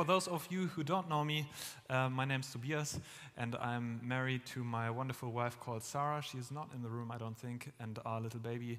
For those of you who don't know me, uh, my name's Tobias, and I'm married to my wonderful wife called Sarah. She's not in the room, I don't think, and our little baby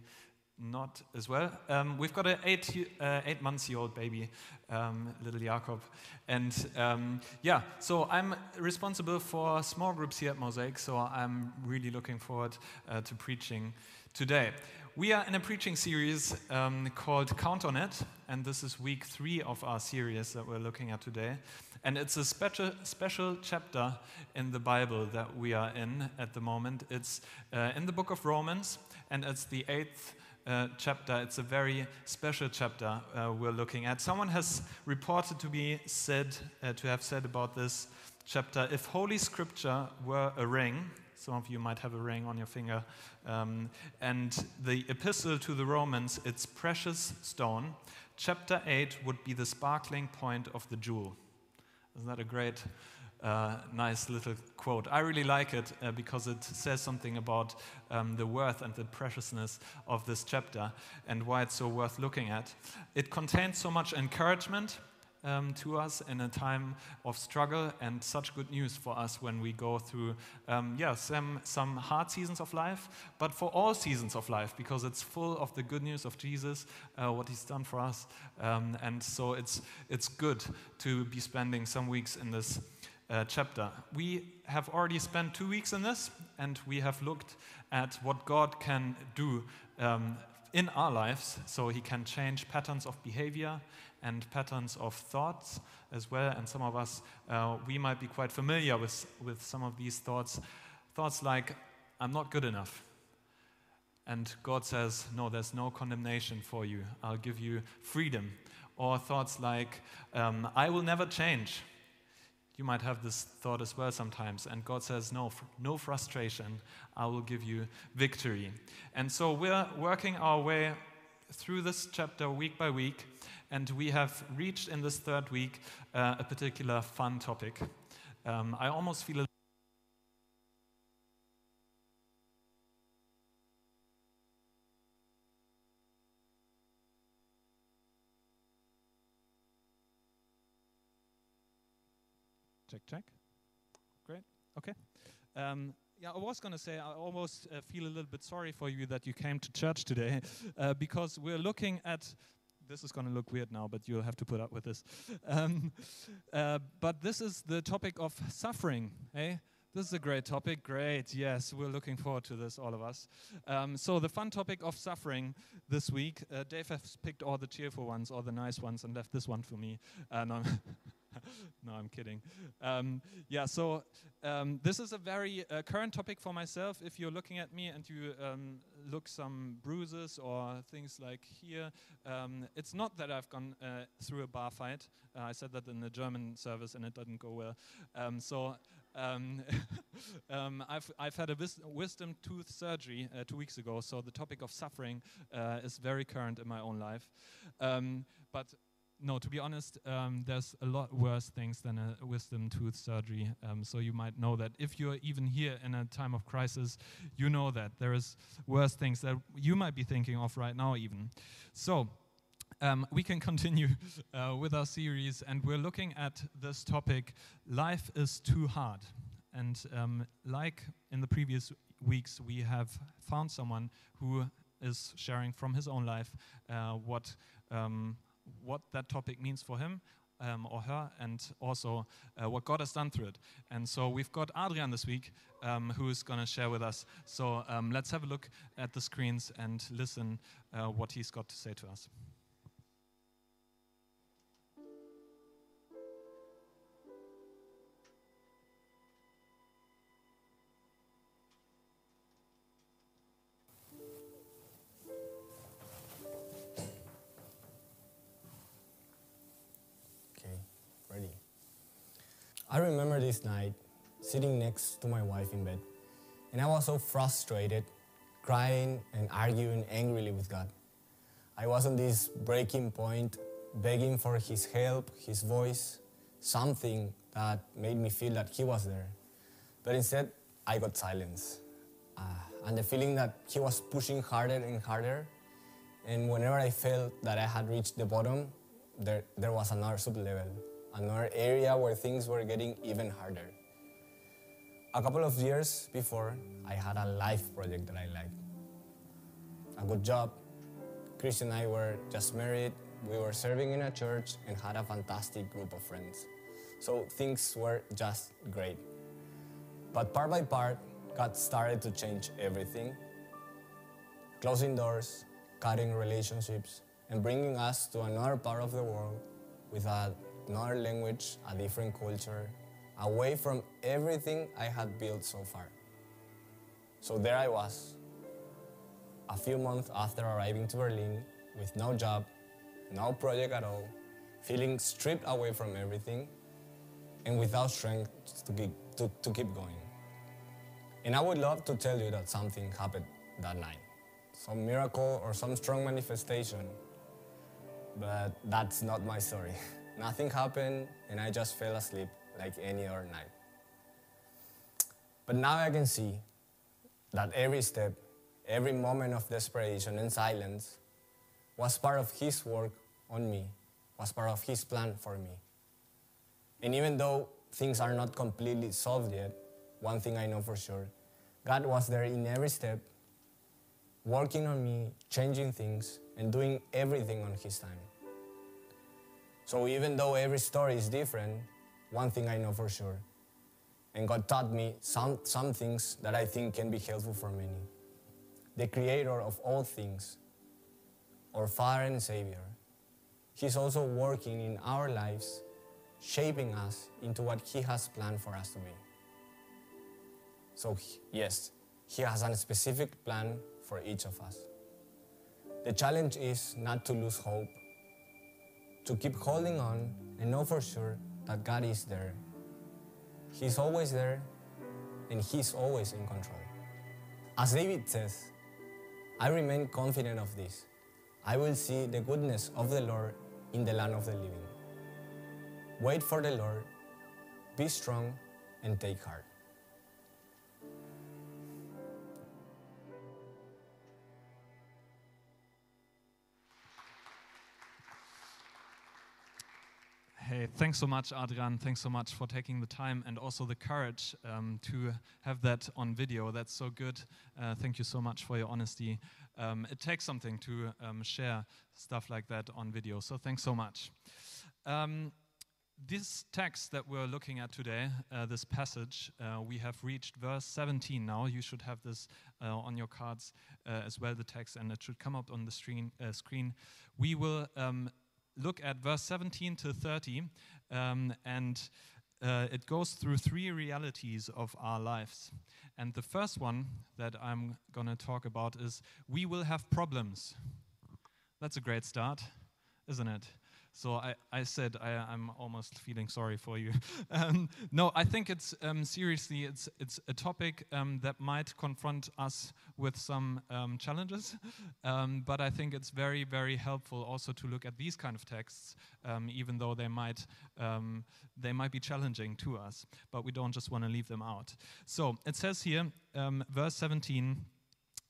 not as well. Um, we've got an eight, uh, eight months old baby, um, little Jakob. And um, yeah, so I'm responsible for small groups here at Mosaic, so I'm really looking forward uh, to preaching today. We are in a preaching series um, called Count on It, and this is week three of our series that we're looking at today. And it's a special, special chapter in the Bible that we are in at the moment. It's uh, in the book of Romans, and it's the eighth uh, chapter. It's a very special chapter uh, we're looking at. Someone has reported to be said uh, to have said about this chapter: if Holy Scripture were a ring, some of you might have a ring on your finger, um, and the epistle to the Romans, it's precious stone. Chapter eight would be the sparkling point of the jewel. Isn't that a great? uh, nice little quote. I really like it uh, because it says something about um, the worth and the preciousness of this chapter and why it's so worth looking at. It contains so much encouragement. Um, to us in a time of struggle and such good news for us when we go through, um, yeah, some, some hard seasons of life, but for all seasons of life because it's full of the good news of Jesus, uh, what He's done for us, um, and so it's it's good to be spending some weeks in this uh, chapter. We have already spent two weeks in this, and we have looked at what God can do um, in our lives so He can change patterns of behavior and patterns of thoughts as well. And some of us, uh, we might be quite familiar with, with some of these thoughts. Thoughts like, I'm not good enough. And God says, No, there's no condemnation for you. I'll give you freedom. Or thoughts like, um, I will never change. You might have this thought as well sometimes. And God says, No, no frustration. I will give you victory. And so we're working our way through this chapter week by week. And we have reached in this third week uh, a particular fun topic. Um, I almost feel a Check, check. Great. Okay. Um, yeah, I was going to say, I almost uh, feel a little bit sorry for you that you came to church today uh, because we're looking at. This is going to look weird now, but you'll have to put up with this. Um, uh, but this is the topic of suffering. Eh? This is a great topic. Great. Yes, we're looking forward to this, all of us. Um, so, the fun topic of suffering this week, uh, Dave has picked all the cheerful ones, all the nice ones, and left this one for me. Uh, no, no, I'm kidding. Um, yeah, so um, this is a very uh, current topic for myself. If you're looking at me and you um, look some bruises or things like here, um, it's not that I've gone uh, through a bar fight. Uh, I said that in the German service and it didn't go well. Um, so um, I've, I've had a wis wisdom tooth surgery uh, two weeks ago, so the topic of suffering uh, is very current in my own life. But no, to be honest, um, there's a lot worse things than a wisdom tooth surgery. Um, so you might know that if you're even here in a time of crisis, you know that there is worse things that you might be thinking of right now, even. So. Um, we can continue uh, with our series, and we're looking at this topic life is too hard. And um, like in the previous weeks, we have found someone who is sharing from his own life uh, what um, what that topic means for him um, or her, and also uh, what God has done through it. And so we've got Adrian this week um, who is going to share with us. So um, let's have a look at the screens and listen uh, what he's got to say to us. Night sitting next to my wife in bed, and I was so frustrated, crying and arguing angrily with God. I was on this breaking point, begging for His help, His voice, something that made me feel that He was there. But instead, I got silence. Uh, and the feeling that He was pushing harder and harder. And whenever I felt that I had reached the bottom, there, there was another sub level another area where things were getting even harder. A couple of years before, I had a life project that I liked. A good job. Chris and I were just married, we were serving in a church, and had a fantastic group of friends. So things were just great. But part by part, God started to change everything closing doors, cutting relationships, and bringing us to another part of the world with another language, a different culture, away from everything I had built so far. So there I was, a few months after arriving to Berlin, with no job, no project at all, feeling stripped away from everything, and without strength to keep, to, to keep going. And I would love to tell you that something happened that night some miracle or some strong manifestation. But that's not my story. Nothing happened, and I just fell asleep like any other night. But now I can see that every step, every moment of desperation and silence was part of His work on me, was part of His plan for me. And even though things are not completely solved yet, one thing I know for sure God was there in every step working on me, changing things, and doing everything on His time. So even though every story is different, one thing I know for sure, and God taught me some, some things that I think can be helpful for many. The Creator of all things, our Father and Savior, He's also working in our lives, shaping us into what He has planned for us to be. So, yes, He has a specific plan for each of us. The challenge is not to lose hope, to keep holding on and know for sure that God is there. He's always there and He's always in control. As David says, I remain confident of this. I will see the goodness of the Lord in the land of the living. Wait for the Lord, be strong, and take heart. Hey, thanks so much, Adrian. Thanks so much for taking the time and also the courage um, to have that on video. That's so good. Uh, thank you so much for your honesty. Um, it takes something to um, share stuff like that on video, so thanks so much. Um, this text that we're looking at today, uh, this passage, uh, we have reached verse 17 now. You should have this uh, on your cards uh, as well, the text, and it should come up on the screen. Uh, screen. We will um, look at verse 17 to 30, um, and uh, it goes through three realities of our lives. And the first one that I'm going to talk about is we will have problems. That's a great start, isn't it? So I, I said I, am almost feeling sorry for you. um, no, I think it's um, seriously it's it's a topic um, that might confront us with some um, challenges, um, but I think it's very very helpful also to look at these kind of texts, um, even though they might they might be challenging to us, but we don't just want to leave them out. So it says here, verse 17.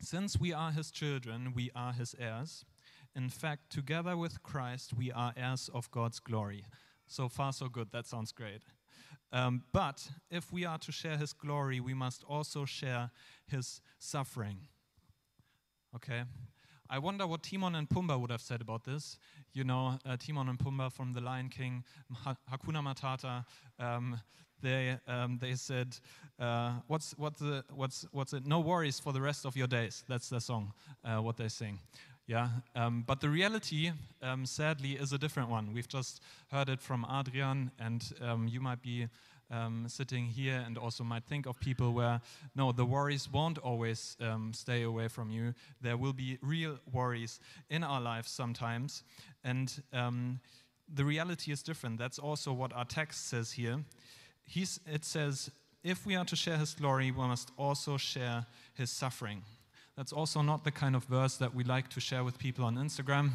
Since we are his children, we are his heirs. In fact, together with Christ, we are heirs of God's glory. So far, so good. That sounds great. Um, but if we are to share his glory, we must also share his suffering. Okay? I wonder what Timon and Pumbaa would have said about this. You know, uh, Timon and Pumbaa from The Lion King, Hakuna Matata. Um, they, um, they said, uh, what's, what's, the, what's, what's it? No worries for the rest of your days. That's the song, uh, what they sing. Yeah, um, but the reality, um, sadly, is a different one. We've just heard it from Adrian, and um, you might be um, sitting here and also might think of people where, no, the worries won't always um, stay away from you. There will be real worries in our lives sometimes, and um, the reality is different. That's also what our text says here. He's, it says, if we are to share his glory, we must also share his suffering. That's also not the kind of verse that we like to share with people on Instagram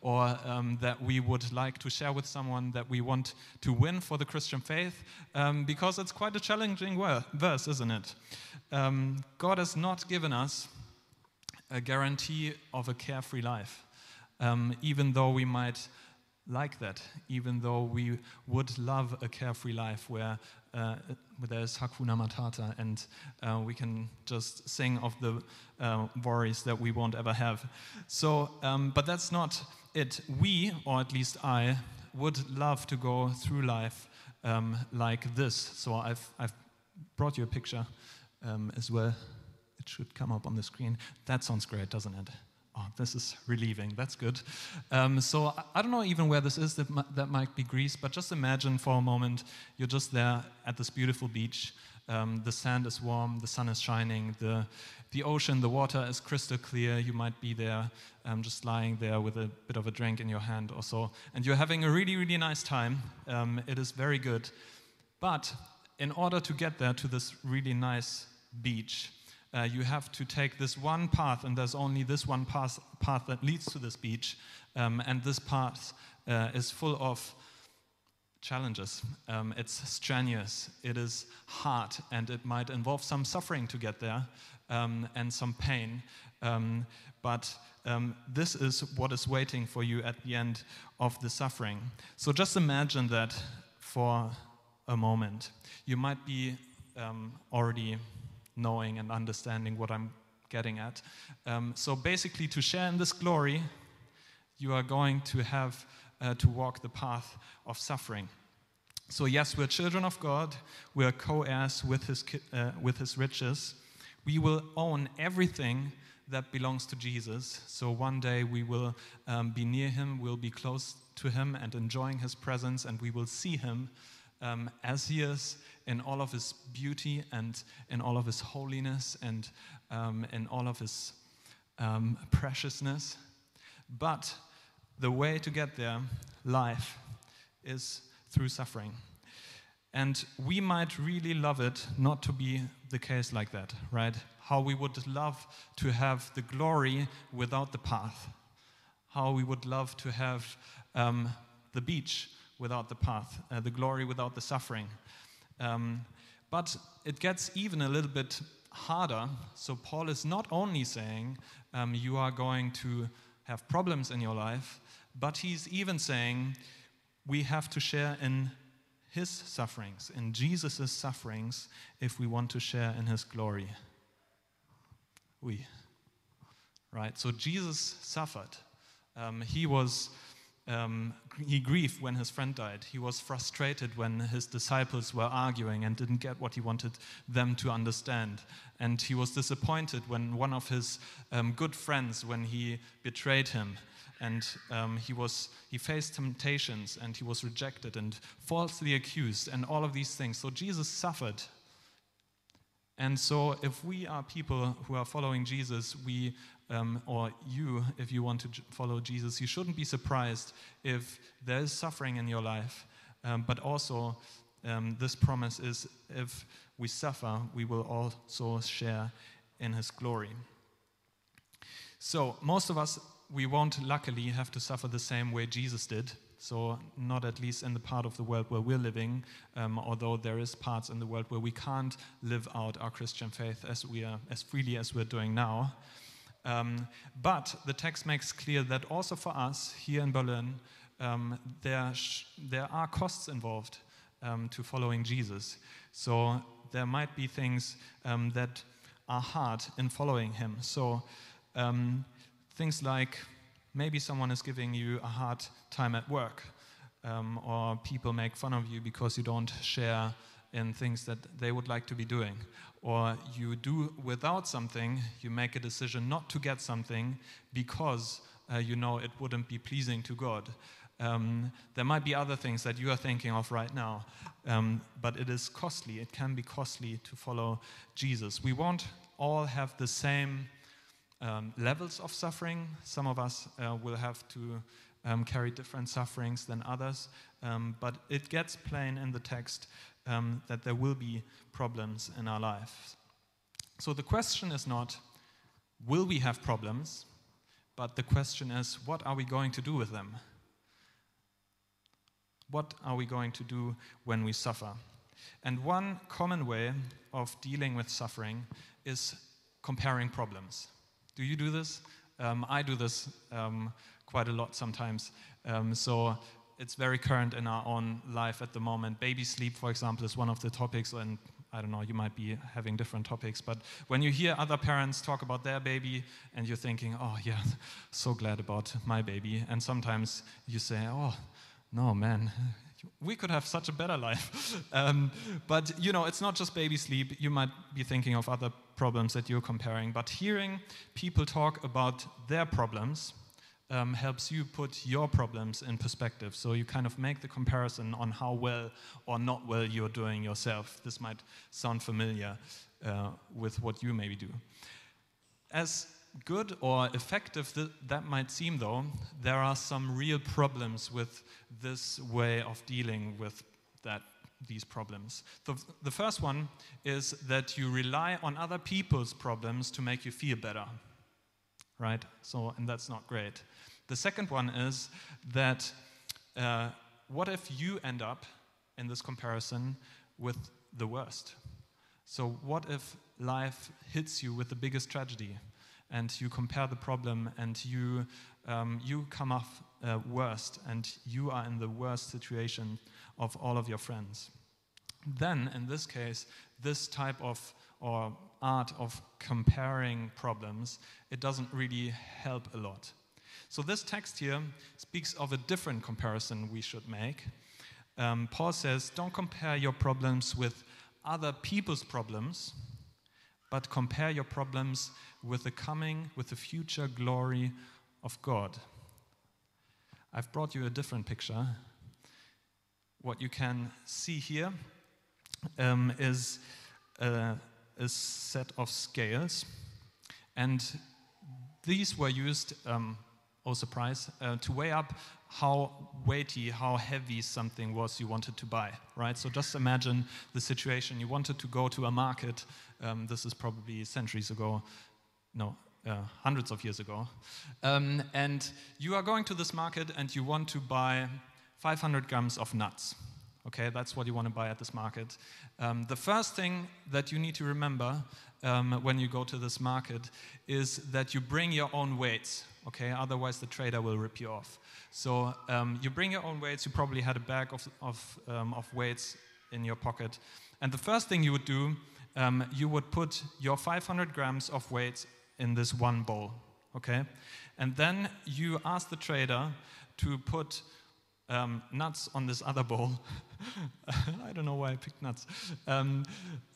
or um, that we would like to share with someone that we want to win for the Christian faith um, because it's quite a challenging verse, isn't it? Um, God has not given us a guarantee of a carefree life, um, even though we might like that, even though we would love a carefree life where, uh, there's Hakuna Matata and uh, we can just sing of the uh, worries that we won't ever have. So, um, but that's not it. We, or at least I, would love to go through life um, like this. So I've, I've brought you a picture um, as well. It should come up on the screen. That sounds great, doesn't it? Oh, this is relieving. That's good. Um, so I, don't know even where this is. That, that might be Greece, but just imagine for a moment you're just there at this beautiful beach. Um, the sand is warm, the sun is shining, the, the ocean, the water is crystal clear. You might be there um, just lying there with a bit of a drink in your hand or so, and you're having a really, really nice time. Um, it is very good. But in order to get there to this really nice beach, uh, you have to take this one path, and there's only this one path, path that leads to this beach. Um, and this path uh, is full of challenges. Um, it's strenuous, it is hard, and it might involve some suffering to get there um, and some pain. Um, but um, this is what is waiting for you at the end of the suffering. So just imagine that for a moment. You might be um, already knowing and understanding what I'm getting at. Um, so basically, to share in this glory, you are going to have uh, to walk the path of suffering. So, yes, we're children of God, we're co heirs with, his, uh, with his riches. We will own everything that belongs to Jesus. So, one day we will um, be near him, we'll be close to him and enjoying his presence, and we will see him um, as he is in all of his beauty and in all of his holiness and um, in all of his um, preciousness. But the way to get there, life, is through suffering. And we might really love it not to be the case like that, right? How we would love to have the glory without the path. How we would love to have um, the beach without the path, uh, the glory without the suffering. Um, but it gets even a little bit harder. So, Paul is not only saying um, you are going to have problems in your life, but he's even saying we have to share in his sufferings, in Jesus' sufferings, if we want to share in his glory. We. Right? So, Jesus suffered. Um, he was um, he grieved when his friend died. He was frustrated when his disciples were arguing and didn't get what he wanted them to understand. And he was disappointed when one of his um, good friends, when he betrayed him, and um, he was he faced temptations and he was rejected and falsely accused and all of these things. So Jesus suffered. And so, if we are people who are following Jesus, we um, or you, if you want to follow Jesus, you shouldn't be surprised if there is suffering in your life. Um, but also, um, this promise is if we suffer, we will also share in his glory. So, most of us, we won't luckily have to suffer the same way Jesus did. So, not at least in the part of the world where we're living, um, although there is parts in the world where we can't live out our Christian faith as we are as freely as we're doing now. Um, but the text makes clear that also for us here in Berlin, um, there, there are costs involved um, to following Jesus. So there might be things um, that are hard in following him. So um, things like maybe someone is giving you a hard time at work, um, or people make fun of you because you don't share in things that they would like to be doing. Or you do without something, you make a decision not to get something because uh, you know it wouldn't be pleasing to God. Um, there might be other things that you are thinking of right now, um, but it is costly. It can be costly to follow Jesus. We won't all have the same um, levels of suffering. Some of us uh, will have to um, carry different sufferings than others, um, but it gets plain in the text um, that there will be problems in our lives. So the question is not, will we have problems? But the question is, what are we going to do with them? What are we going to do when we suffer? And one common way of dealing with suffering is comparing problems. Do you do this? Um, I do this um, quite a lot sometimes. Um, so it's very current in our own life at the moment. Baby sleep, for example, is one of the topics, and I don't know, you might be having different topics, but when you hear other parents talk about their baby and you're thinking, oh, yeah, so glad about my baby, and sometimes you say, oh, no, man, we could have such a better life. um, but you know, it's not just baby sleep. You might be thinking of other problems that you're comparing. But hearing people talk about their problems um, helps you put your problems in perspective. So you kind of make the comparison on how well or not well you're doing yourself. This might sound familiar uh, with what you maybe do. As good or effective th that might seem, though, there are some real problems with this way of dealing with that these problems. The, the first one is that you rely on other people's problems to make you feel better, right? So, and that's not great. The second one is that uh, what if you end up in this comparison with the worst? So, what if life hits you with the biggest tragedy and you compare the problem and you, um, you come off uh, worst and you are in the worst situation of all of your friends? Then, in this case, this type of or art of comparing problems, it doesn't really help a lot. So, this text here speaks of a different comparison we should make. Um, Paul says, Don't compare your problems with other people's problems, but compare your problems with the coming, with the future glory of God. I've brought you a different picture. What you can see here um, is a, a, set of scales, and these were used um, oh surprise, uh, to weigh up how weighty, how heavy something was you wanted to buy, right? So just imagine the situation. You wanted to go to a market, um, this is probably centuries ago, no, uh, hundreds of years ago. Um, and you are going to this market and you want to buy 500 grams of nuts. Okay, that's what you want to buy at this market. Um, the first thing that you need to remember um, when you go to this market is that you bring your own weights okay? Otherwise, the trader will rip you off. So um, you bring your own weights. You probably had a bag of, of, um, of weights in your pocket. And the first thing you would do, um, you would put your 500 grams of weights in this one bowl, okay? And then you ask the trader to put um, nuts on this other bowl. I don't know why I picked nuts. Um,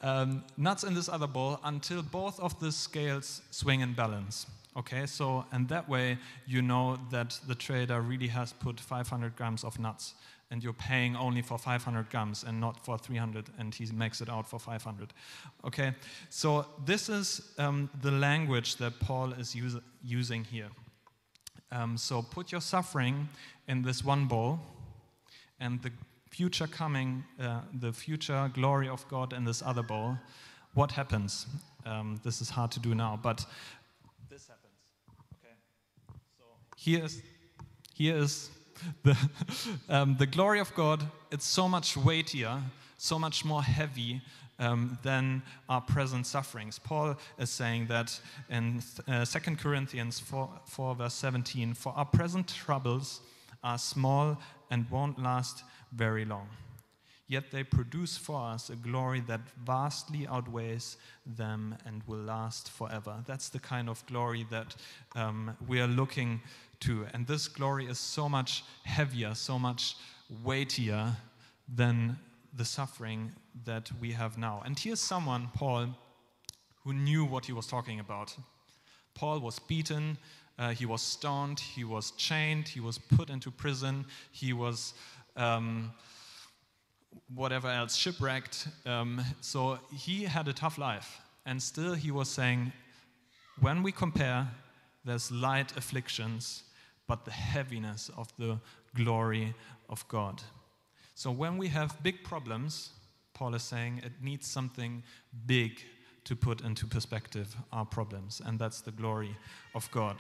um, nuts in this other bowl until both of the scales swing in balance. Okay, so and that way you know that the trader really has put 500 grams of nuts and you're paying only for 500 grams and not for 300 and he makes it out for 500 okay so this is um, the language that paul is use, using here um, so put your suffering in this one bowl and the future coming uh, the future glory of god in this other bowl what happens um, this is hard to do now but this happens. Okay. So here is, here is the, um, the glory of God. It's so much weightier, so much more heavy um, than our present sufferings. Paul is saying that in uh, 2 Corinthians 4, 4, verse 17 For our present troubles are small and won't last very long yet they produce for us a glory that vastly outweighs them and will last forever. That's the kind of glory that um, we are looking to. And this glory is so much heavier, so much weightier than the suffering that we have now. And here's someone, Paul, who knew what he was talking about. Paul was beaten, uh, he was stoned, he was chained, he was put into prison, he was. Um, whatever else, shipwrecked. Um, so he had a tough life. And still he was saying, when we compare, there's light afflictions, but the heaviness of the glory of God. So when we have big problems, Paul is saying it needs something big to put into perspective our problems, and that's the glory of God.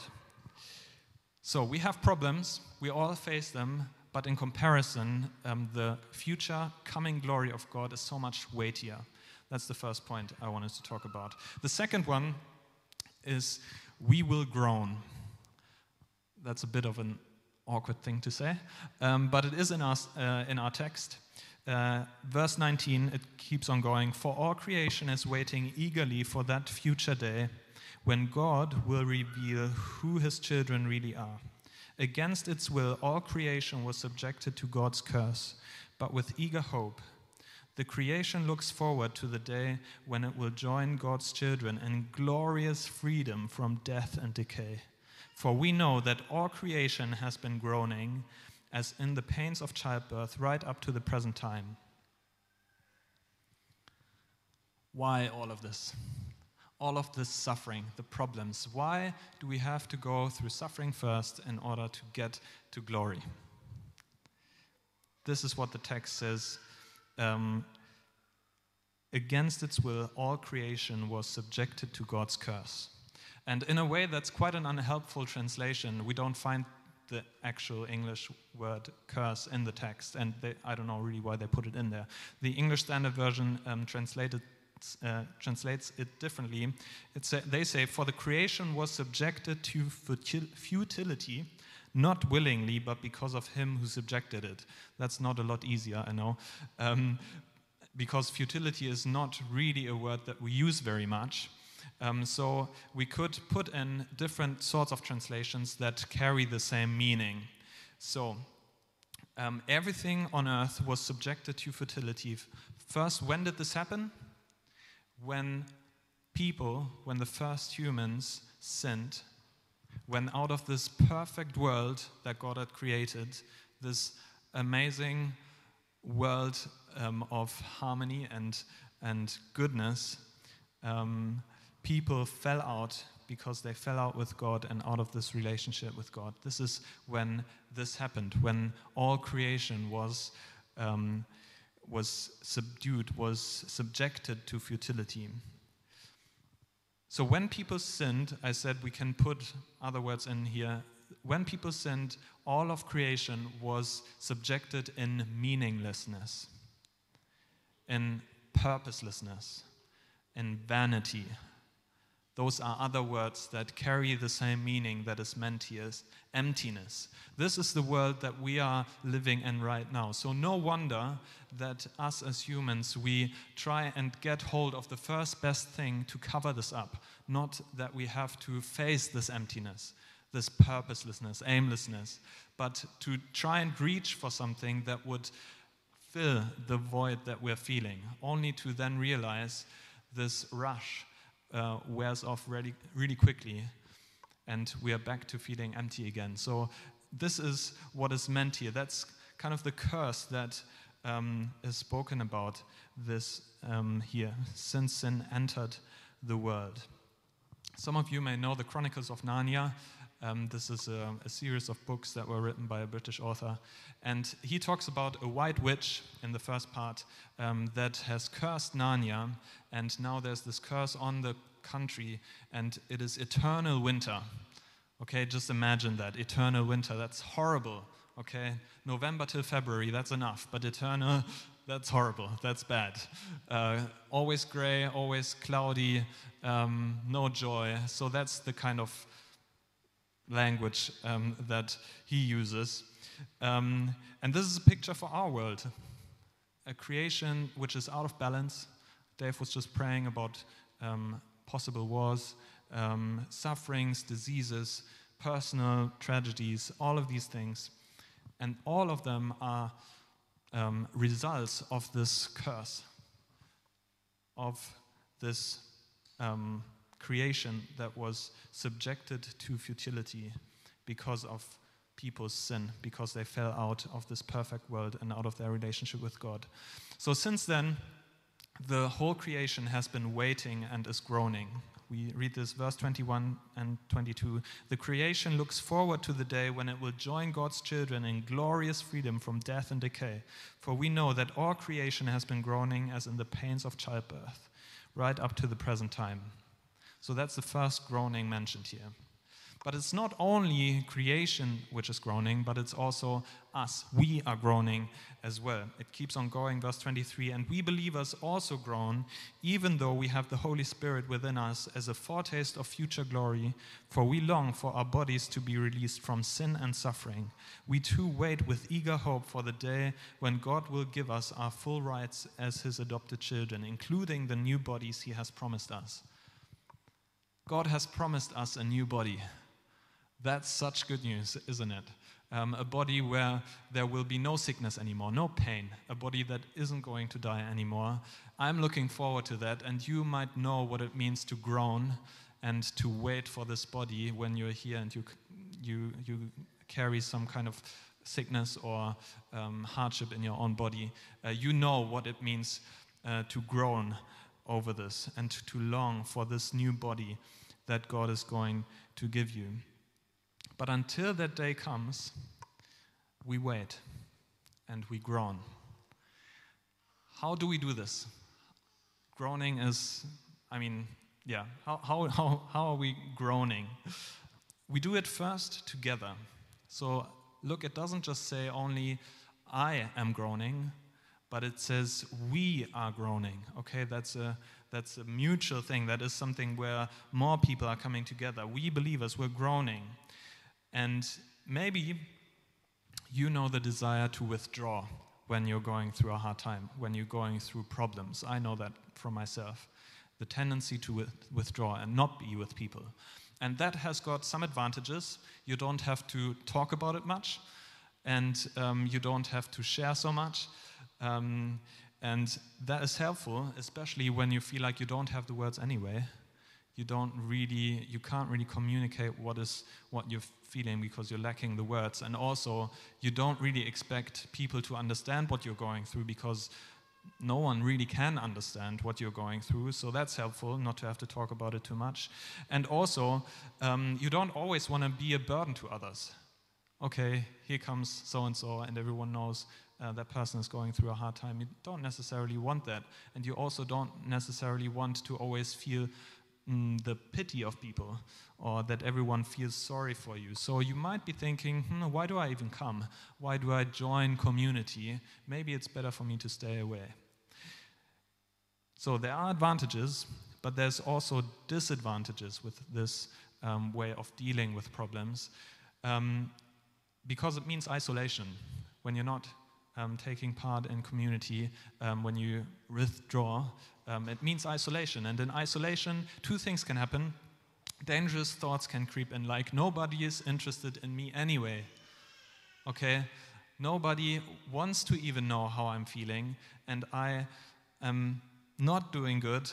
So we have problems, we all face them, but in comparison, um, the future coming glory of God is so much weightier. That's the first point I wanted to talk about. The second one is we will groan. That's a bit of an awkward thing to say, um, but it is in our, uh, in our text. Uh, verse 19, it keeps on going. For all creation is waiting eagerly for that future day when God will reveal who his children really are. Against its will, all creation was subjected to God's curse, but with eager hope. The creation looks forward to the day when it will join God's children in glorious freedom from death and decay. For we know that all creation has been groaning as in the pains of childbirth right up to the present time. Why all of this? All of this suffering, the problems. Why do we have to go through suffering first in order to get to glory? This is what the text says. Um, against its will, all creation was subjected to God's curse. And in a way, that's quite an unhelpful translation. We don't find the actual English word curse in the text, and they, I don't know really why they put it in there. The English Standard Version um, translated, uh, translates it differently. They say, For the creation was subjected to futility, not willingly, but because of him who subjected it. That's not a lot easier, I know. Um, because futility is not really a word that we use very much. Um, so we could put in different sorts of translations that carry the same meaning. So um, everything on earth was subjected to fertility. First, when did this happen? When people, when the first humans sinned, when out of this perfect world that God had created, this amazing world um, of harmony and, and goodness, um, people fell out because they fell out with God and out of this relationship with God. This is when this happened, when all creation was, um, was subdued, was subjected to futility. So when people sinned, I said we can put other words in here. When people sinned, all of creation was subjected in meaninglessness, in purposelessness, in vanity, those are other words that carry the same meaning that is meant here is emptiness. This is the world that we are living in right now. So, no wonder that us as humans, we try and get hold of the first best thing to cover this up. Not that we have to face this emptiness, this purposelessness, aimlessness, but to try and reach for something that would fill the void that we're feeling, only to then realize this rush uh, wears off really, really quickly and we are back to feeling empty again. So, this is what is meant here. That's kind of the curse that um, is spoken about this um, here, since sin entered the world. Some of you may know the Chronicles of Narnia. Um, this is a, a, series of books that were written by a British author. And he talks about a white witch in the first part um, that has cursed Narnia. And now there's this curse on the country, and it is eternal winter. Okay, just imagine that eternal winter. That's horrible. Okay, November till February, that's enough. But eternal, that's horrible. That's bad. Uh, always gray, always cloudy, um, no joy. So that's the kind of language um, that he uses. Um, and this is a picture for our world a creation which is out of balance. Dave was just praying about um, possible wars, um, sufferings, diseases, personal tragedies, all of these things. And all of them are um, results of this curse, of this um, creation that was subjected to futility because of people's sin, because they fell out of this perfect world and out of their relationship with God. So, since then, the whole creation has been waiting and is groaning. We read this verse 21 and 22. The creation looks forward to the day when it will join God's children in glorious freedom from death and decay. For we know that all creation has been groaning as in the pains of childbirth, right up to the present time. So that's the first groaning mentioned here. But it's not only creation which is groaning, but it's also us. We are groaning as well. It keeps on going, verse 23. And we believers also groan, even though we have the Holy Spirit within us as a foretaste of future glory, for we long for our bodies to be released from sin and suffering. We too wait with eager hope for the day when God will give us our full rights as his adopted children, including the new bodies he has promised us. God has promised us a new body. That's such good news, isn't it? Um, a body where there will be no sickness anymore, no pain, a body that isn't going to die anymore. I'm looking forward to that, and you might know what it means to groan and to wait for this body when you're here and you, you, you carry some kind of sickness or um, hardship in your own body. Uh, you know what it means uh, to groan over this and to long for this new body that God is going to give you. But until that day comes, we wait and we groan. How do we do this? Groaning is, I mean, yeah, how, how, how, how are we groaning? We do it first together. So, look, it doesn't just say only I am groaning, but it says we are groaning. Okay, that's a, that's a mutual thing. That is something where more people are coming together. We believers, we're groaning. And maybe you know the desire to withdraw when you're going through a hard time, when you're going through problems. I know that from myself. The tendency to withdraw and not be with people. And that has got some advantages. You don't have to talk about it much, and um, you don't have to share so much. Um, and that is helpful, especially when you feel like you don't have the words anyway. You don't really, you can't really communicate what is what you're feeling because you're lacking the words. And also, you don't really expect people to understand what you're going through because no one really can understand what you're going through. So that's helpful not to have to talk about it too much. And also, um, you don't always want to be a burden to others. Okay, here comes so and so, and everyone knows uh, that person is going through a hard time. You don't necessarily want that. And you also don't necessarily want to always feel mm, the pity of people or that everyone feels sorry for you. So you might be thinking, hmm, why do I even come? Why do I join community? Maybe it's better for me to stay away. So there are advantages, but there's also disadvantages with this um, way of dealing with problems um, because it means isolation. When you're not um, taking part in community, um, when you withdraw, um, it means isolation. And in isolation, two things can happen. Dangerous thoughts can creep in, like, nobody is interested in me anyway. Okay? Nobody wants to even know how I'm feeling, and I am not doing good,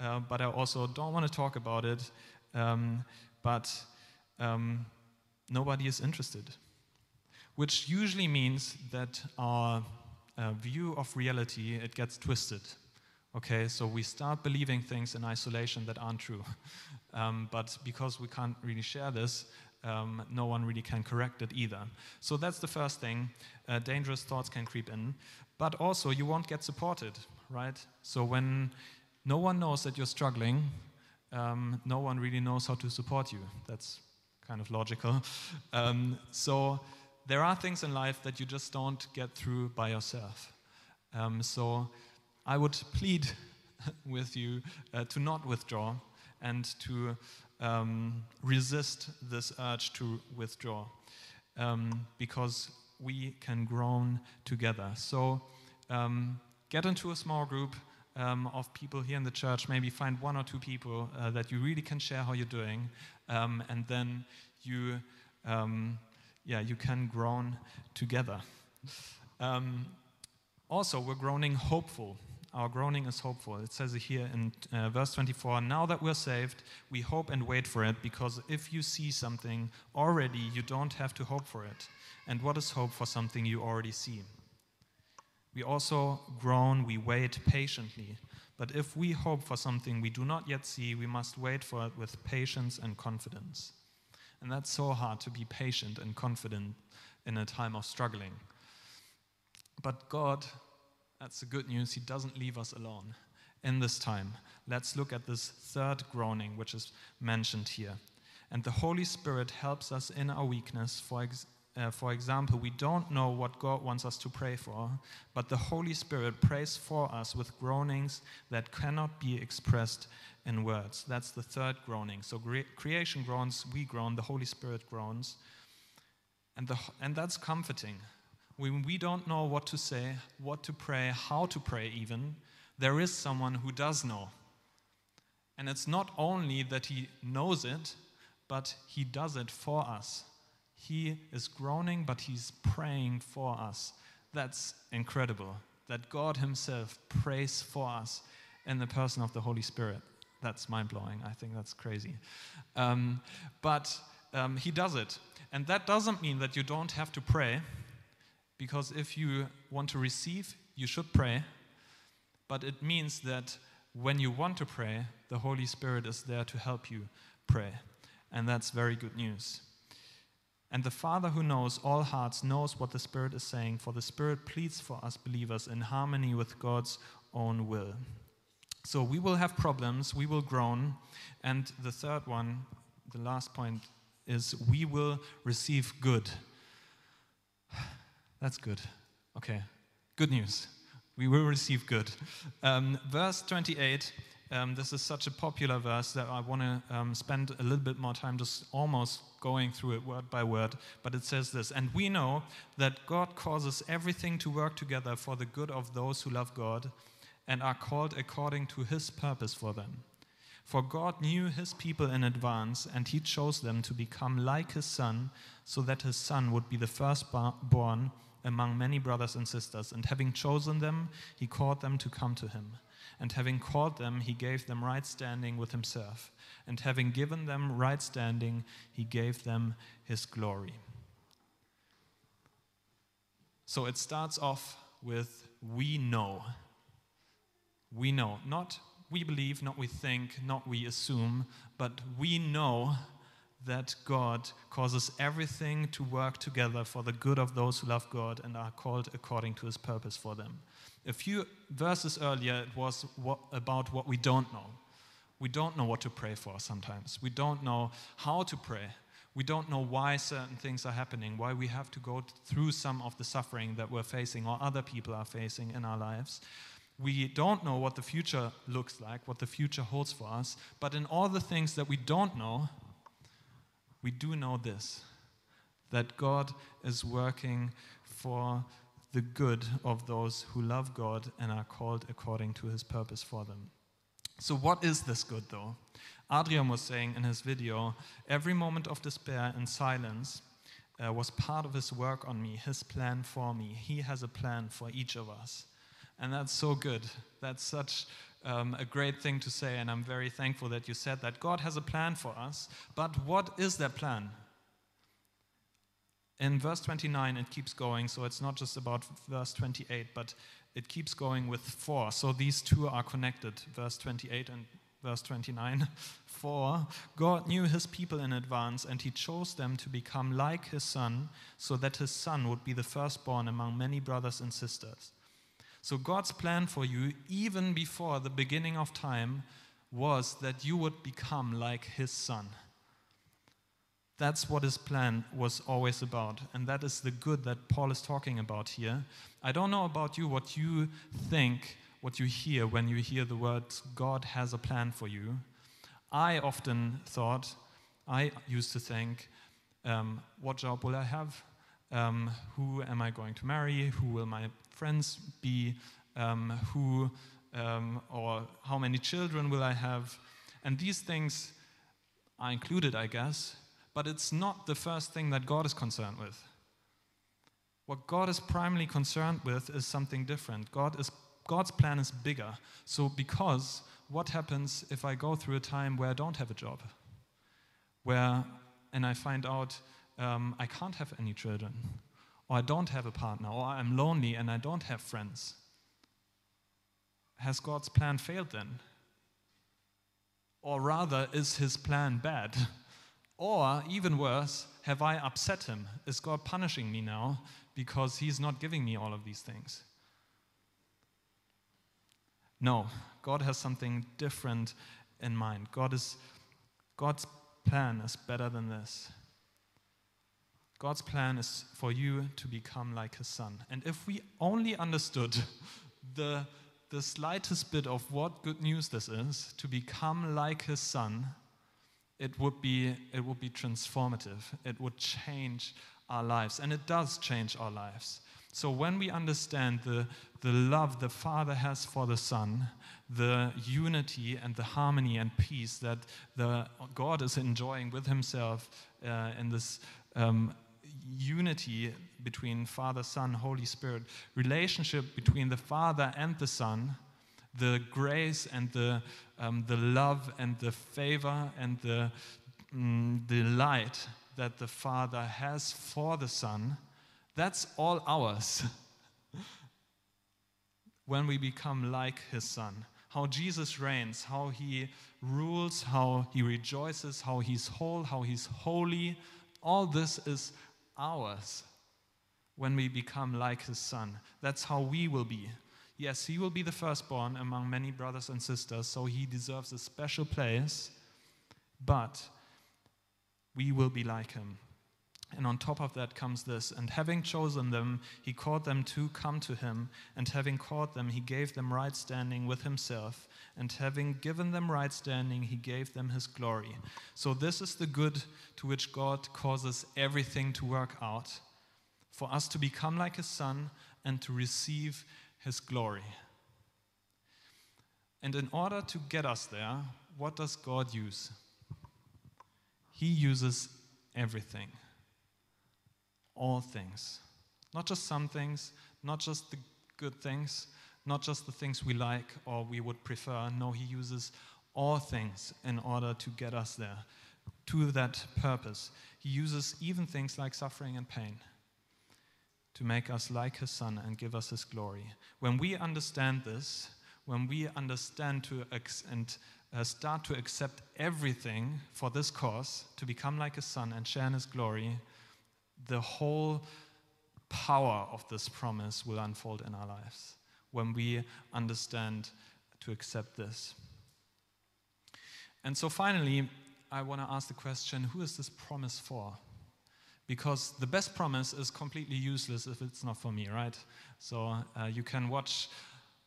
uh, but I also don't want to talk about it. Um, but um, nobody is interested which usually means that our uh, view of reality it gets twisted. Okay, so we start believing things in isolation that aren't true. Um, but because we can't really share this, um, no one really can correct it either. So that's the first thing. Uh, dangerous thoughts can creep in. But also, you won't get supported, right? So when no one knows that you're struggling, um, no one really knows how to support you. That's kind of logical. Um, so there are things in life that you just don't get through by yourself. Um, so I would plead with you uh, to not withdraw and to um, resist this urge to withdraw um, because we can groan together. So um, get into a small group. Um, of people here in the church, maybe find one or two people uh, that you really can share how you're doing, um, and then you yeah, you can groan together. Um, also, we're groaning hopeful. Our groaning is hopeful. It says here in uh, verse 24 Now that we're saved, we hope and wait for it, because if you see something already, you don't have to hope for it. And what is hope for something you already see? We also groan, we wait patiently. But if we hope for something we do not yet see, we must wait for it with patience and confidence. And that's so hard to be patient and confident in a time of struggling. But God, that's the good news, He doesn't leave us alone in this time. Let's look at this third groaning, which is mentioned here. And the Holy Spirit helps us in our weakness. For, ex- uh, for example, we don't know what God wants us to pray for, but the Holy Spirit prays for us with groanings that cannot be expressed in words. That's the third groaning. So cre- creation groans, we groan, the Holy Spirit groans. And, the, and that's comforting. When we don't know what to say, what to pray, how to pray, even, there is someone who does know. And it's not only that he knows it, but he does it for us. He is groaning, but he's praying for us. That's incredible. That God Himself prays for us in the person of the Holy Spirit. That's mind blowing. I think that's crazy. Um, but um, He does it. And that doesn't mean that you don't have to pray, because if you want to receive, you should pray. But it means that when you want to pray, the Holy Spirit is there to help you pray. And that's very good news. And the Father who knows all hearts knows what the Spirit is saying, for the Spirit pleads for us believers in harmony with God's own will. So we will have problems, we will groan. And the third one, the last point, is we will receive good. That's good. Okay, good news. We will receive good. Um, verse 28 um, this is such a popular verse that I want to um, spend a little bit more time just almost going through it word by word. But it says this And we know that God causes everything to work together for the good of those who love God and are called according to his purpose for them. For God knew his people in advance, and he chose them to become like his son, so that his son would be the firstborn among many brothers and sisters. And having chosen them, he called them to come to him. And having called them, he gave them right standing with himself. And having given them right standing, he gave them his glory. So it starts off with we know. We know. Not we believe, not we think, not we assume, but we know that God causes everything to work together for the good of those who love God and are called according to his purpose for them. A few verses earlier, it was what, about what we don't know. We don't know what to pray for sometimes. We don't know how to pray. We don't know why certain things are happening, why we have to go through some of the suffering that we're facing or other people are facing in our lives. We don't know what the future looks like, what the future holds for us. But in all the things that we don't know, we do know this that God is working for the good of those who love God and are called according to his purpose for them. So, what is this good though? Adrian was saying in his video every moment of despair and silence uh, was part of his work on me, his plan for me. He has a plan for each of us. And that's so good. That's such um, a great thing to say, and I'm very thankful that you said that. God has a plan for us, but what is that plan? In verse 29, it keeps going, so it's not just about verse 28, but it keeps going with four. So these two are connected, verse 28 and verse 29. For God knew his people in advance, and he chose them to become like his son, so that his son would be the firstborn among many brothers and sisters. So God's plan for you, even before the beginning of time, was that you would become like his son. That's what his plan was always about. And that is the good that Paul is talking about here. I don't know about you, what you think, what you hear when you hear the words, God has a plan for you. I often thought, I used to think, um, what job will I have? Um, who am I going to marry? Who will my friends be? Um, who um, or how many children will I have? And these things are included, I guess, but it's not the first thing that God is concerned with. What God is primarily concerned with is something different. God is, God's plan is bigger. So, because what happens if I go through a time where I don't have a job? Where, and I find out um, I can't have any children, or I don't have a partner, or I'm lonely and I don't have friends? Has God's plan failed then? Or rather, is his plan bad? Or, even worse, have I upset him? Is God punishing me now because he's not giving me all of these things? No, God has something different in mind. God is, God's plan is better than this. God's plan is for you to become like his son. And if we only understood the, the slightest bit of what good news this is, to become like his son, it would be, it would be transformative. It would change our lives. And it does change our lives. So when we understand the, the love the Father has for the Son, the unity and the harmony and peace that the, God is enjoying with Himself uh, in this um, unity between Father, Son, Holy Spirit, relationship between the Father and the Son, the grace and the, um, the love and the favor and the mm, delight that the Father has for the Son that's all ours. when we become like his son, how Jesus reigns, how he rules, how he rejoices, how he's whole, how he's holy, all this is ours when we become like his son. That's how we will be. Yes, he will be the firstborn among many brothers and sisters, so he deserves a special place, but we will be like him. And on top of that comes this And having chosen them, he called them to come to him. And having called them, he gave them right standing with himself. And having given them right standing, he gave them his glory. So, this is the good to which God causes everything to work out for us to become like his son and to receive his glory. And in order to get us there, what does God use? He uses everything all things. Not just some things, not just the good things, not just the things we like or we would prefer. No, He uses all things in order to get us there, to that purpose. He uses even things like suffering and pain to make us like His Son and give us His glory. When we understand this, when we understand to ex- and uh, start to accept everything for this cause, to become like His Son and share in His glory, the whole power of this promise will unfold in our lives when we understand to accept this. And so finally, I want to ask the question who is this promise for? Because the best promise is completely useless if it's not for me, right? So uh, you can watch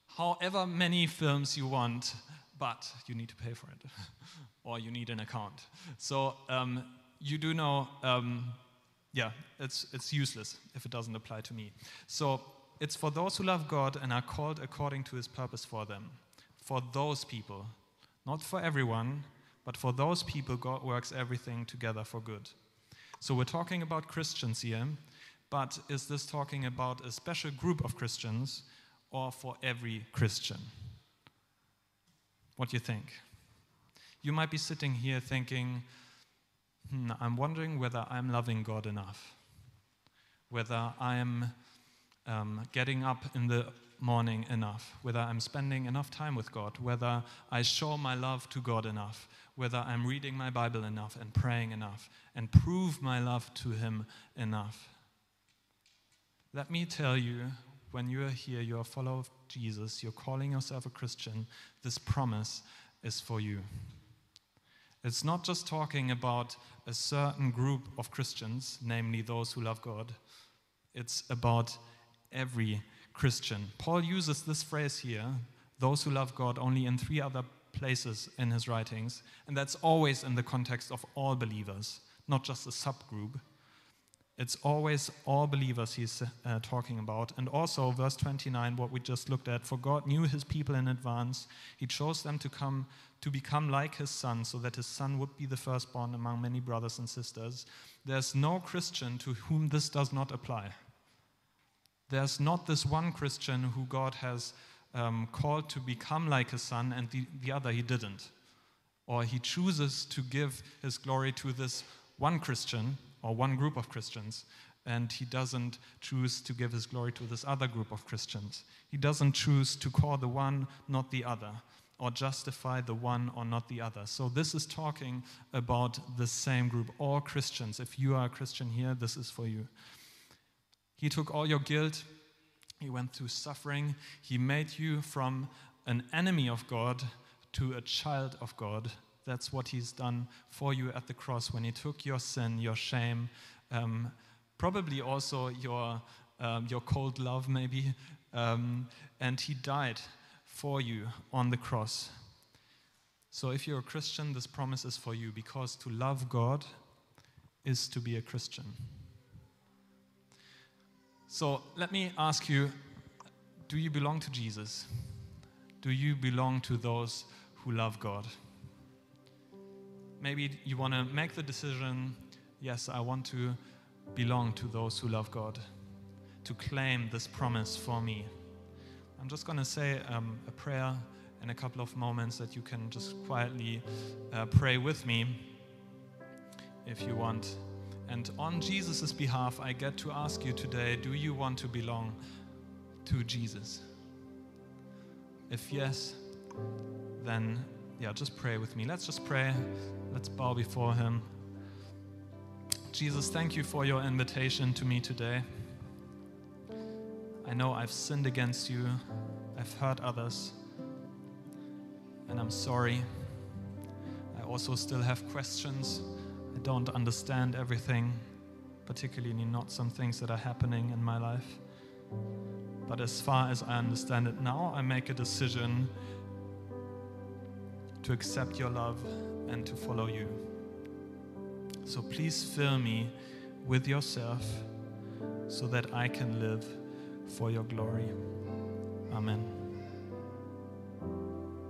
however many films you want, but you need to pay for it, or you need an account. So um, you do know um, yeah, it's, it's useless if it doesn't apply to me. So it's for those who love God and are called according to his purpose for them. For those people, not for everyone, but for those people, God works everything together for good. So we're talking about Christians here, but is this talking about a special group of Christians or for every Christian? What do you think? You might be sitting here thinking, hmm, I'm wondering whether I'm loving God enough, whether I'm um, getting up in the morning enough, whether I'm spending enough time with God, whether I show my love to God enough, whether I'm reading my Bible enough and praying enough and prove my love to Him enough. Let me tell you, when you are here, you're a follower of Jesus, you're calling yourself a Christian, this promise is for you. It's not just talking about a certain group of Christians, namely those who love God. It's about every Christian. Paul uses this phrase here, those who love God, only in three other places in his writings, and that's always in the context of all believers, not just a subgroup. It's always all believers he's uh, talking about. And also, verse 29, what we just looked at for God knew his people in advance. He chose them to come to become like his son, so that his son would be the firstborn among many brothers and sisters. There's no Christian to whom this does not apply. There's not this one Christian who God has um, called to become like his son, and the, the other he didn't. Or he chooses to give his glory to this one Christian or one group of Christians, and he doesn't choose to give his glory to this other group of Christians. He doesn't choose to call the one, not the other, or justify the one or not the other. So, this is talking about the same group, all Christians. If you are a Christian here, this is for you. He took all your guilt, he went through suffering, he made you from an enemy of God to a child of God That's what He's done for you at the cross when He took your sin, your shame, um, probably also your, um, your cold love, maybe, um, and He died for you on the cross. So if you're a Christian, this promise is for you because to love God is to be a Christian. So let me ask you do you belong to Jesus? Do you belong to those who love God? Maybe you want to make the decision yes, I want to belong to those who love God, to claim this promise for me. I'm just going to say um, a prayer in a couple of moments that you can just quietly uh, pray with me if you want. And on Jesus' behalf, I get to ask you today do you want to belong to Jesus? If yes, then yeah, just pray with me. Let's just pray. Let's bow before Him. Jesus, thank you for your invitation to me today. I know I've sinned against you, I've hurt others, and I'm sorry. I also still have questions. I don't understand everything, particularly not some things that are happening in my life. But as far as I understand it now, I make a decision to accept your love and to follow you. So please fill me with yourself so that I can live for your glory. Amen.